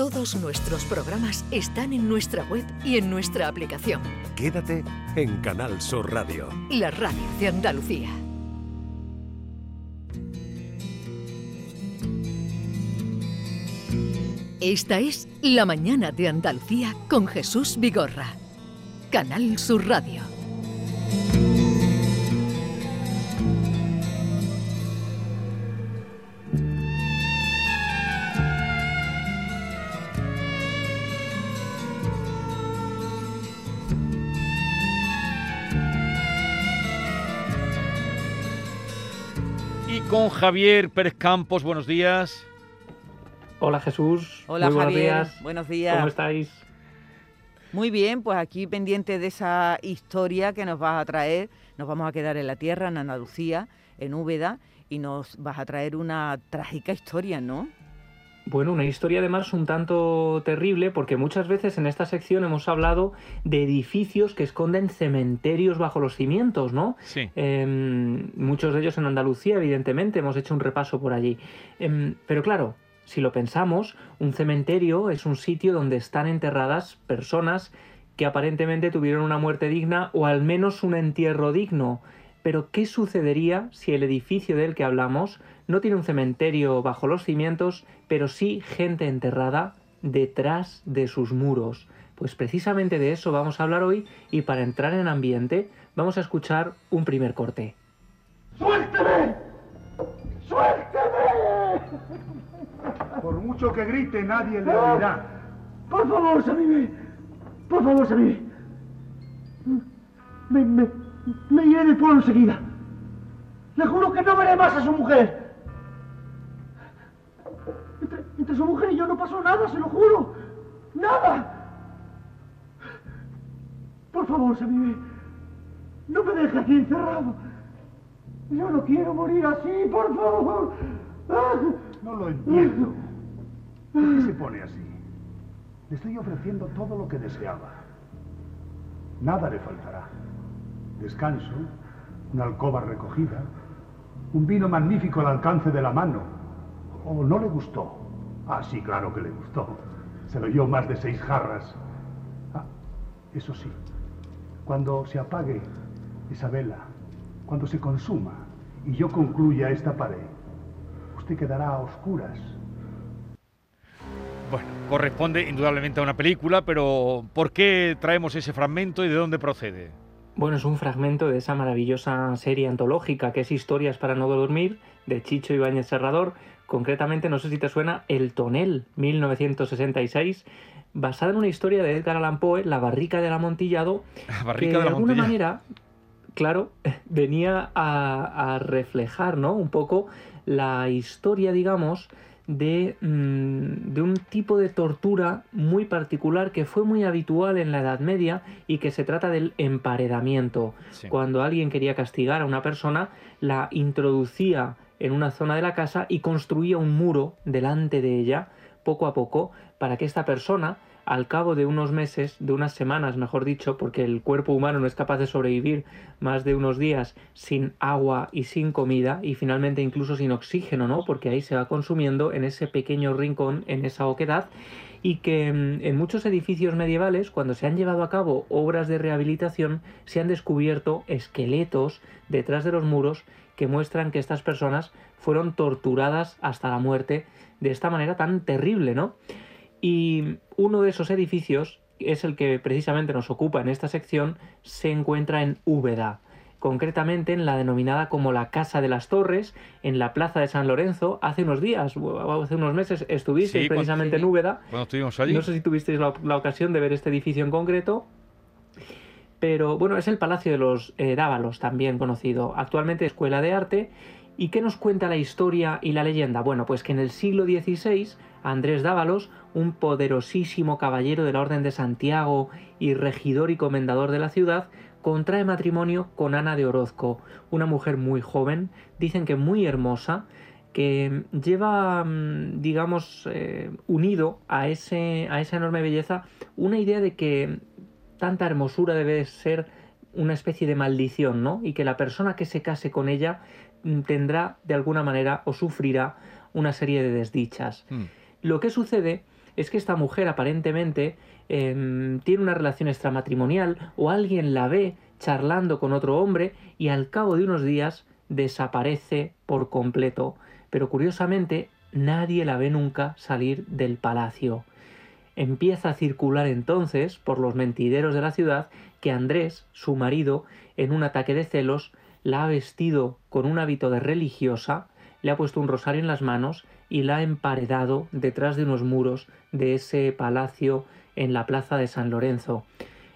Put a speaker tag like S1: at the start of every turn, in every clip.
S1: Todos nuestros programas están en nuestra web y en nuestra aplicación.
S2: Quédate en Canal Sur Radio.
S1: La radio de Andalucía. Esta es La mañana de Andalucía con Jesús Vigorra. Canal Sur Radio.
S3: Con Javier Pérez Campos, buenos días.
S4: Hola Jesús.
S5: Hola
S4: Muy buenos
S5: Javier,
S4: días.
S5: buenos días.
S4: ¿Cómo estáis?
S5: Muy bien, pues aquí pendiente de esa historia que nos vas a traer, nos vamos a quedar en la tierra, en Andalucía, en Úbeda, y nos vas a traer una trágica historia, ¿no?
S4: Bueno, una historia además un tanto terrible porque muchas veces en esta sección hemos hablado de edificios que esconden cementerios bajo los cimientos, ¿no?
S3: Sí.
S4: Em, muchos de ellos en Andalucía, evidentemente, hemos hecho un repaso por allí. Em, pero claro, si lo pensamos, un cementerio es un sitio donde están enterradas personas que aparentemente tuvieron una muerte digna o al menos un entierro digno. Pero ¿qué sucedería si el edificio del que hablamos no tiene un cementerio bajo los cimientos, pero sí gente enterrada detrás de sus muros? Pues precisamente de eso vamos a hablar hoy y para entrar en ambiente vamos a escuchar un primer corte.
S6: ¡Suélteme! ¡Suélteme! Por mucho que grite, nadie le oirá. Por favor, Samime. Por favor, Samime. Me, me, me iré del pueblo enseguida. Le juro que no veré más a su mujer. Entre, su mujer y yo no pasó nada, se lo juro. ¡Nada! Por favor, Samime. No me deje aquí encerrado. Yo no quiero morir así, por favor.
S7: No lo entiendo. ¿Por qué se pone así? Le estoy ofreciendo todo lo que deseaba. Nada le faltará. Descanso, una alcoba recogida, un vino magnífico al alcance de la mano. ¿O no le gustó? Ah, sí, claro que le gustó. Se lo dio más de seis jarras. Ah, eso sí, cuando se apague esa vela, cuando se consuma y yo concluya esta pared, usted quedará a oscuras.
S3: Bueno, corresponde indudablemente a una película, pero ¿por qué traemos ese fragmento y de dónde procede?
S4: Bueno, es un fragmento de esa maravillosa serie antológica que es Historias para no dormir, de Chicho Ibáñez Serrador. Concretamente, no sé si te suena, El Tonel, 1966, basada en una historia de Edgar Allan Poe, La barrica del amontillado,
S3: La barrica
S4: que
S3: de
S4: de alguna manera, claro, venía a, a reflejar, ¿no? Un poco la historia, digamos, de, mm, de un tipo de tortura muy particular que fue muy habitual en la Edad Media y que se trata del emparedamiento.
S3: Sí.
S4: Cuando alguien quería castigar a una persona, la introducía en una zona de la casa y construía un muro delante de ella, poco a poco, para que esta persona, al cabo de unos meses, de unas semanas, mejor dicho, porque el cuerpo humano no es capaz de sobrevivir más de unos días sin agua y sin comida, y finalmente incluso sin oxígeno, ¿no? Porque ahí se va consumiendo en ese pequeño rincón, en esa oquedad, y que mm, en muchos edificios medievales, cuando se han llevado a cabo obras de rehabilitación, se han descubierto esqueletos detrás de los muros que muestran que estas personas fueron torturadas hasta la muerte de esta manera tan terrible, ¿no? Y uno de esos edificios es el que precisamente nos ocupa en esta sección, se encuentra en Úbeda, concretamente en la denominada como la Casa de las Torres, en la Plaza de San Lorenzo. Hace unos días, hace unos meses, estuvisteis
S3: Sí, cuando-
S4: precisamente en Úbeda.
S3: Cuando estuvimos allí.
S4: No sé si tuvisteis la, la ocasión de ver este edificio en concreto, pero bueno, es el Palacio de los eh, Dávalos, también conocido. Actualmente Escuela de Arte. ¿Y qué nos cuenta la historia y la leyenda? Bueno, pues que en el siglo XVI, Andrés Dávalos, un poderosísimo caballero de la Orden de Santiago y regidor y comendador de la ciudad, contrae matrimonio con Ana de Orozco, una mujer muy joven, dicen que muy hermosa, que lleva, mm, digamos, eh, unido a, ese, a esa enorme belleza una idea de que tanta hermosura debe ser una especie de maldición, ¿no? Y que la persona que se case con ella tendrá de alguna manera o sufrirá una serie de desdichas.
S3: Mm.
S4: Lo que sucede es que esta mujer aparentemente em, tiene una relación extramatrimonial o alguien la ve charlando con otro hombre y al cabo de unos días desaparece por completo. Pero curiosamente nadie la ve nunca salir del palacio. Empieza a circular entonces por los mentideros de la ciudad que Andrés, su marido, en un ataque de celos, la ha vestido con un hábito de religiosa, le ha puesto un rosario en las manos y la ha emparedado detrás de unos muros de ese palacio en la plaza de San Lorenzo.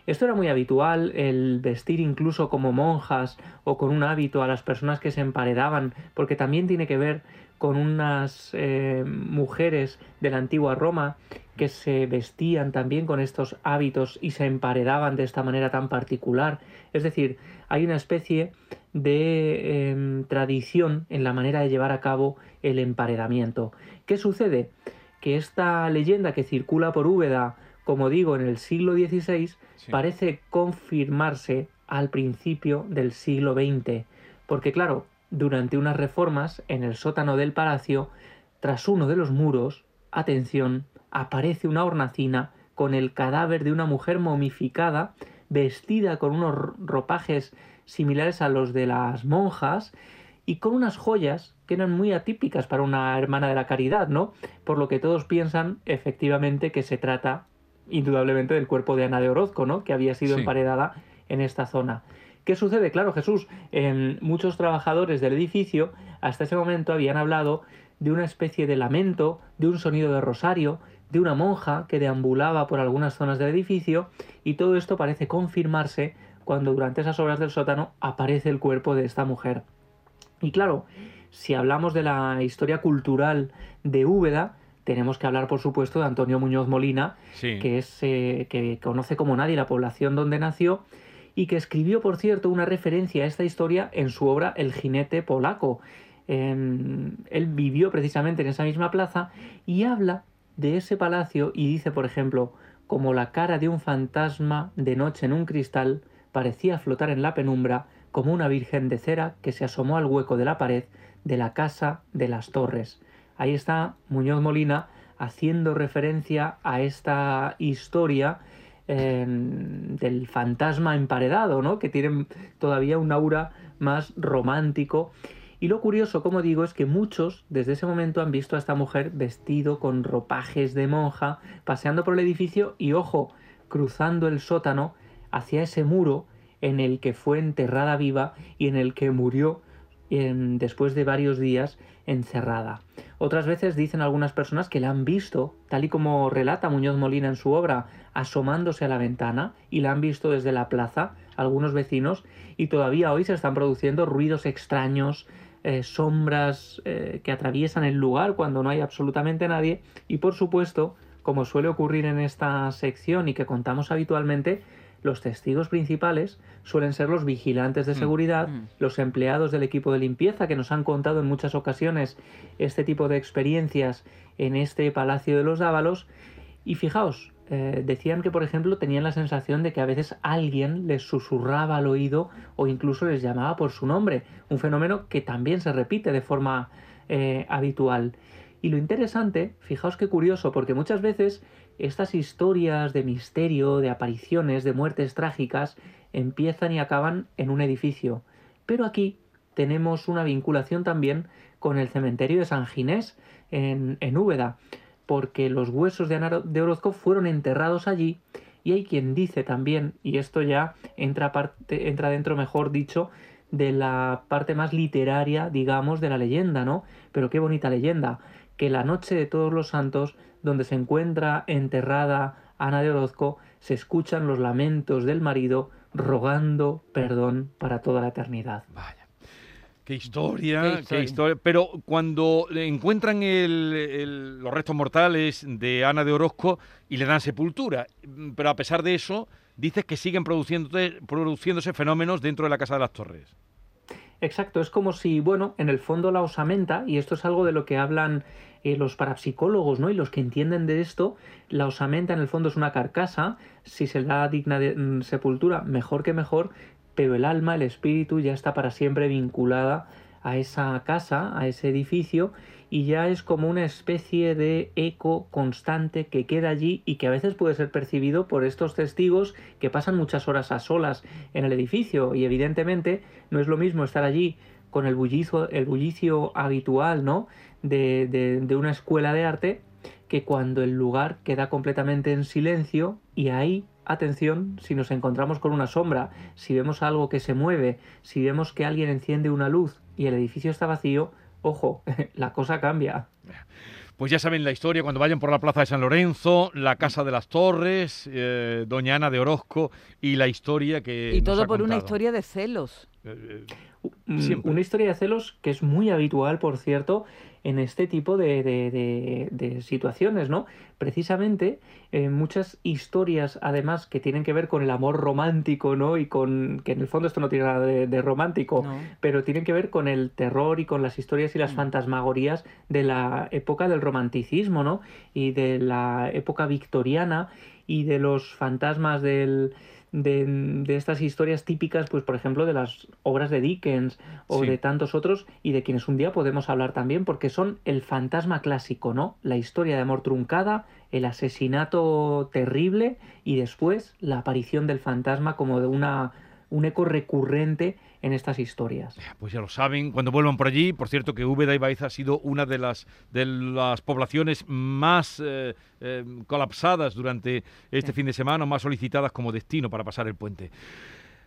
S4: Esto era muy habitual, el vestir incluso como monjas o con un hábito a las personas que se emparedaban, porque también tiene que ver con unas eh, mujeres de la antigua Roma que se vestían también con estos hábitos y se emparedaban de esta manera tan particular. Es decir, hay una especie de em, tradición en la manera de llevar a cabo el emparedamiento. ¿Qué sucede? Que esta leyenda que circula por Úbeda, como digo, en el siglo XVI, parece confirmarse al principio del siglo XX. Porque claro, durante unas reformas en el sótano del palacio, tras uno de los muros, atención, aparece una hornacina con el cadáver de una mujer momificada, vestida con unos ropajes similares a los de las monjas y con unas joyas que eran muy atípicas para una hermana de la caridad, ¿no? Por lo que todos piensan efectivamente que se trata indudablemente del cuerpo de Ana de Orozco, ¿no? Que había sido emparedada en esta zona. ¿Qué sucede? Claro, Jesús, en muchos trabajadores del edificio hasta ese momento habían hablado de una especie de lamento, de un sonido de rosario, de una monja que deambulaba por algunas zonas del edificio y todo esto parece confirmarse cuando durante esas obras del sótano aparece el cuerpo de esta mujer. Y claro, si hablamos de la historia cultural de Úbeda, tenemos que hablar, por supuesto, de Antonio Muñoz Molina, que es eh, que conoce como nadie la población donde nació y que escribió, por cierto, una referencia a esta historia en su obra El jinete polaco. él vivió precisamente en esa misma plaza y habla de ese palacio y dice, por ejemplo, como la cara de un fantasma de noche en un cristal, parecía flotar en la penumbra como una virgen de cera que se asomó al hueco de la pared de la casa de las torres. Ahí está Muñoz Molina haciendo referencia a esta historia em, del fantasma emparedado, ¿no? que tiene todavía un aura más romántico. Y lo curioso, como digo, es que muchos desde ese momento han visto a esta mujer vestido con ropajes de monja, paseando por el edificio y, ojo, cruzando el sótano hacia ese muro en el que fue enterrada viva y en el que murió después de varios días encerrada. Otras veces dicen algunas personas que la han visto, tal y como relata Muñoz Molina en su obra, asomándose a la ventana y la han visto desde la plaza algunos vecinos y todavía hoy se están produciendo ruidos extraños, eh, sombras eh, que atraviesan el lugar cuando no hay absolutamente nadie y por supuesto, como suele ocurrir en esta sección y que contamos habitualmente, los testigos principales suelen ser los vigilantes de mm, seguridad, mm. los empleados del equipo de limpieza que nos han contado en muchas ocasiones este tipo de experiencias en este Palacio de los Dávalos. Y fijaos, eh, decían que, por ejemplo, tenían la sensación de que a veces alguien les susurraba al oído o incluso les llamaba por su nombre, un fenómeno que también se repite de forma eh, habitual. Y lo interesante, fijaos qué curioso, porque muchas veces estas historias de misterio, de apariciones, de muertes trágicas, empiezan y acaban en un edificio. Pero aquí tenemos una vinculación también con el cementerio de San Ginés, en, en Úbeda, porque los huesos de de Orozco fueron enterrados allí y hay quien dice también, y esto ya entra, parte, entra dentro, mejor dicho, de la parte más literaria, digamos, de la leyenda, ¿no? Pero qué bonita leyenda, que la noche de todos los santos donde se encuentra enterrada Ana de Orozco, se escuchan los lamentos del marido rogando perdón para toda la eternidad.
S3: Vaya. Qué historia, qué historia. Pero cuando encuentran los restos mortales de Ana de Orozco y le dan sepultura, pero a pesar de eso, dices que siguen produciéndose fenómenos dentro de la Casa de las Torres.
S4: Exacto, es como si, bueno, en el fondo la osamenta, y esto es algo de lo que hablan eh, los parapsicólogos, ¿no? Y los que entienden de esto, la osamenta en el fondo es una carcasa, si se da digna de mm, sepultura, mejor que mejor, pero el alma, el espíritu ya está para siempre vinculada a esa casa, a ese edificio, y ya es como una especie de eco constante que queda allí y que a veces puede ser percibido por estos testigos que pasan muchas horas a solas en el edificio y evidentemente no es lo mismo estar allí con el bullicio, el bullicio habitual ¿no? de, de una escuela de arte que cuando el lugar queda completamente en silencio y ahí atención si nos encontramos con una sombra, si vemos algo que se mueve, si vemos que alguien enciende una luz y el edificio está vacío, ojo, la cosa cambia.
S3: Pues ya saben la historia, cuando vayan por la Plaza de San Lorenzo, la Casa de las Torres, eh, Doña Ana de Orozco y la historia que...
S5: Y todo por una historia de celos.
S4: Eh, eh, una historia de celos que es muy habitual, por cierto, en este tipo de, situaciones, ¿no? Precisamente eh, muchas historias, además, que tienen que ver con el amor romántico, ¿no? Y con, que en el fondo esto no tiene nada de, romántico, pero tienen que ver con el terror y con las historias y las mm. fantasmagorías de la época del romanticismo, ¿no? Y de la época victoriana y de los fantasmas del de, estas historias típicas, pues por ejemplo, de las obras de Dickens o de tantos otros y de quienes un día podemos hablar también, porque son el fantasma clásico, ¿no? La historia de amor truncada, el asesinato terrible y después la aparición del fantasma como de una un eco recurrente en estas historias.
S3: Pues ya lo saben, cuando vuelvan por allí, por cierto que Úbeda y Baeza ha sido una de las, de las poblaciones más eh, eh, colapsadas durante este fin de semana, más solicitadas como destino para pasar el puente.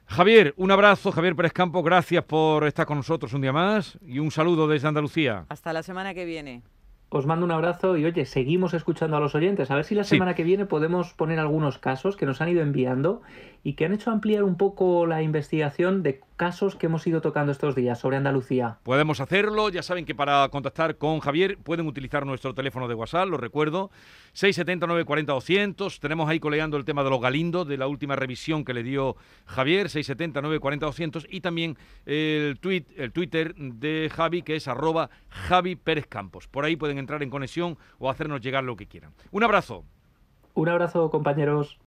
S3: Javier, un abrazo, Javier Pérez Campo, gracias por estar con nosotros un día más y un saludo desde Andalucía.
S5: Hasta la semana que viene
S4: os mando un abrazo y oye, seguimos escuchando a los oyentes. A ver si la semana que viene podemos poner algunos casos que nos han ido enviando y que han hecho ampliar un poco la investigación de casos que hemos ido tocando estos días sobre Andalucía.
S3: Podemos hacerlo, ya saben que para contactar con Javier pueden utilizar nuestro teléfono de WhatsApp, lo recuerdo, 679 40 200. Tenemos ahí coleando el tema de los galindos, de la última revisión que le dio Javier, 679 40 200. Y también el, tweet, el Twitter de Javi, que es arroba Javi Pérez Campos. Por ahí pueden entrar en conexión o hacernos llegar lo que quieran. Un abrazo.
S4: Un abrazo, compañeros.